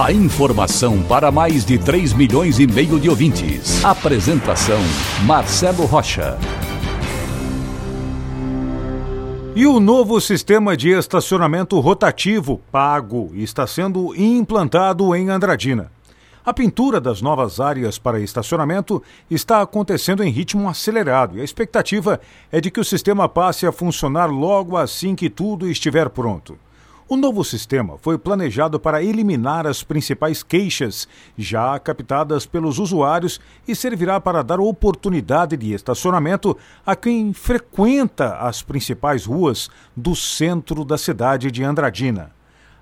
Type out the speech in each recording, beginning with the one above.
A informação para mais de 3 milhões e meio de ouvintes. Apresentação Marcelo Rocha. E o novo sistema de estacionamento rotativo pago está sendo implantado em Andradina. A pintura das novas áreas para estacionamento está acontecendo em ritmo acelerado e a expectativa é de que o sistema passe a funcionar logo assim que tudo estiver pronto. O novo sistema foi planejado para eliminar as principais queixas já captadas pelos usuários e servirá para dar oportunidade de estacionamento a quem frequenta as principais ruas do centro da cidade de Andradina.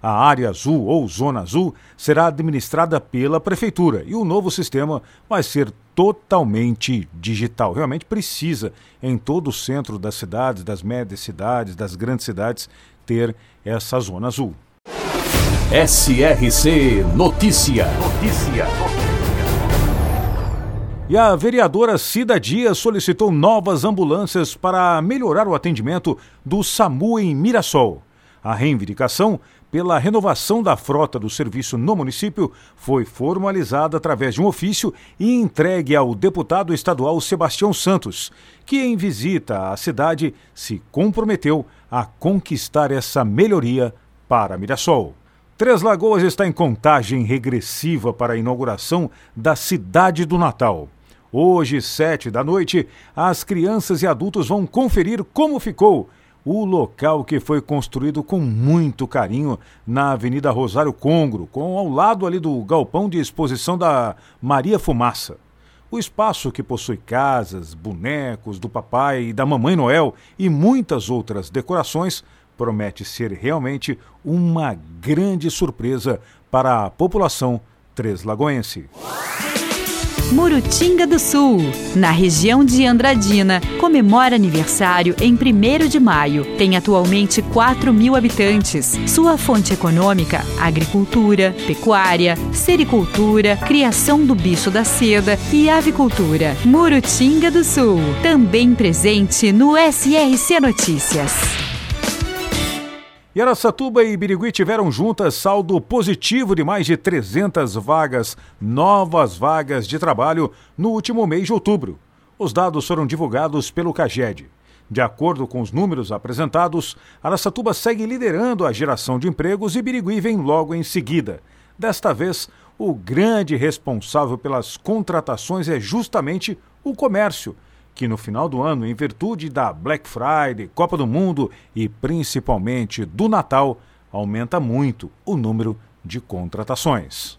A área azul ou zona azul será administrada pela prefeitura e o novo sistema vai ser totalmente digital. Realmente precisa, em todo o centro das cidades, das médias cidades, das grandes cidades, ter essa zona azul. SRC Notícia. Notícia. E a vereadora Cida Dias solicitou novas ambulâncias para melhorar o atendimento do SAMU em Mirassol. A reivindicação pela renovação da frota do serviço no município foi formalizada através de um ofício e entregue ao deputado estadual Sebastião Santos, que, em visita à cidade, se comprometeu a conquistar essa melhoria para Mirassol. Três Lagoas está em contagem regressiva para a inauguração da Cidade do Natal. Hoje, sete da noite, as crianças e adultos vão conferir como ficou o local que foi construído com muito carinho na Avenida Rosário Congro, com ao lado ali do galpão de exposição da Maria Fumaça. O espaço que possui casas, bonecos do papai e da mamãe Noel e muitas outras decorações promete ser realmente uma grande surpresa para a população treslagoense. Murutinga do Sul, na região de Andradina, comemora aniversário em 1 de maio. Tem atualmente 4 mil habitantes. Sua fonte econômica: agricultura, pecuária, sericultura, criação do bicho da seda e avicultura. Murutinga do Sul, também presente no SRC Notícias. Aracatuba e Birigui tiveram juntas saldo positivo de mais de 300 vagas, novas vagas de trabalho, no último mês de outubro. Os dados foram divulgados pelo CAGED. De acordo com os números apresentados, Aracatuba segue liderando a geração de empregos e Birigui vem logo em seguida. Desta vez, o grande responsável pelas contratações é justamente o comércio que no final do ano, em virtude da Black Friday, Copa do Mundo e principalmente do Natal, aumenta muito o número de contratações.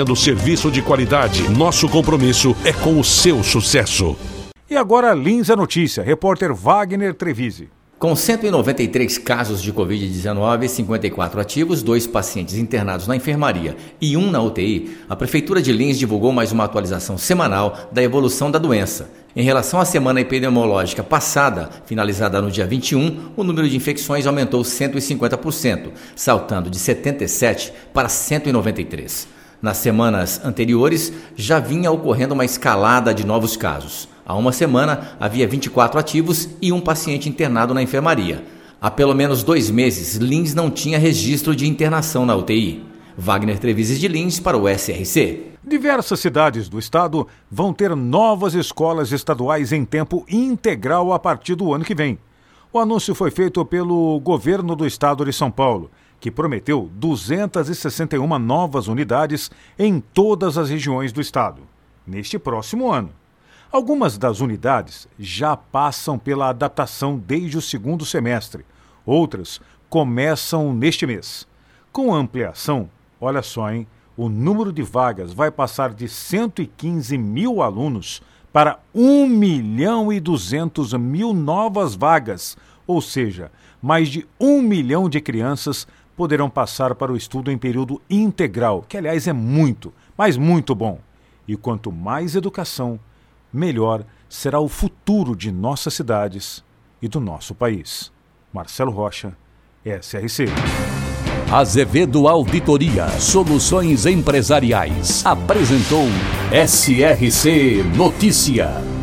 oferecendo serviço de qualidade. Nosso compromisso é com o seu sucesso. E agora, Lins a notícia. Repórter Wagner Trevise. Com 193 casos de Covid-19 54 ativos, dois pacientes internados na enfermaria e um na UTI, a Prefeitura de Lins divulgou mais uma atualização semanal da evolução da doença. Em relação à semana epidemiológica passada, finalizada no dia 21, o número de infecções aumentou 150%, saltando de 77 para 193. Nas semanas anteriores, já vinha ocorrendo uma escalada de novos casos. Há uma semana, havia 24 ativos e um paciente internado na enfermaria. Há pelo menos dois meses, Lins não tinha registro de internação na UTI. Wagner Trevises de Lins para o SRC. Diversas cidades do estado vão ter novas escolas estaduais em tempo integral a partir do ano que vem. O anúncio foi feito pelo governo do estado de São Paulo que prometeu 261 novas unidades em todas as regiões do estado, neste próximo ano. Algumas das unidades já passam pela adaptação desde o segundo semestre, outras começam neste mês. Com a ampliação, olha só, hein? O número de vagas vai passar de 115 mil alunos para 1 milhão e 200 mil novas vagas, ou seja, mais de 1 milhão de crianças poderão passar para o estudo em período integral, que aliás é muito, mas muito bom. E quanto mais educação, melhor será o futuro de nossas cidades e do nosso país. Marcelo Rocha, SRC. Azevedo Auditoria Soluções Empresariais apresentou SRC Notícia.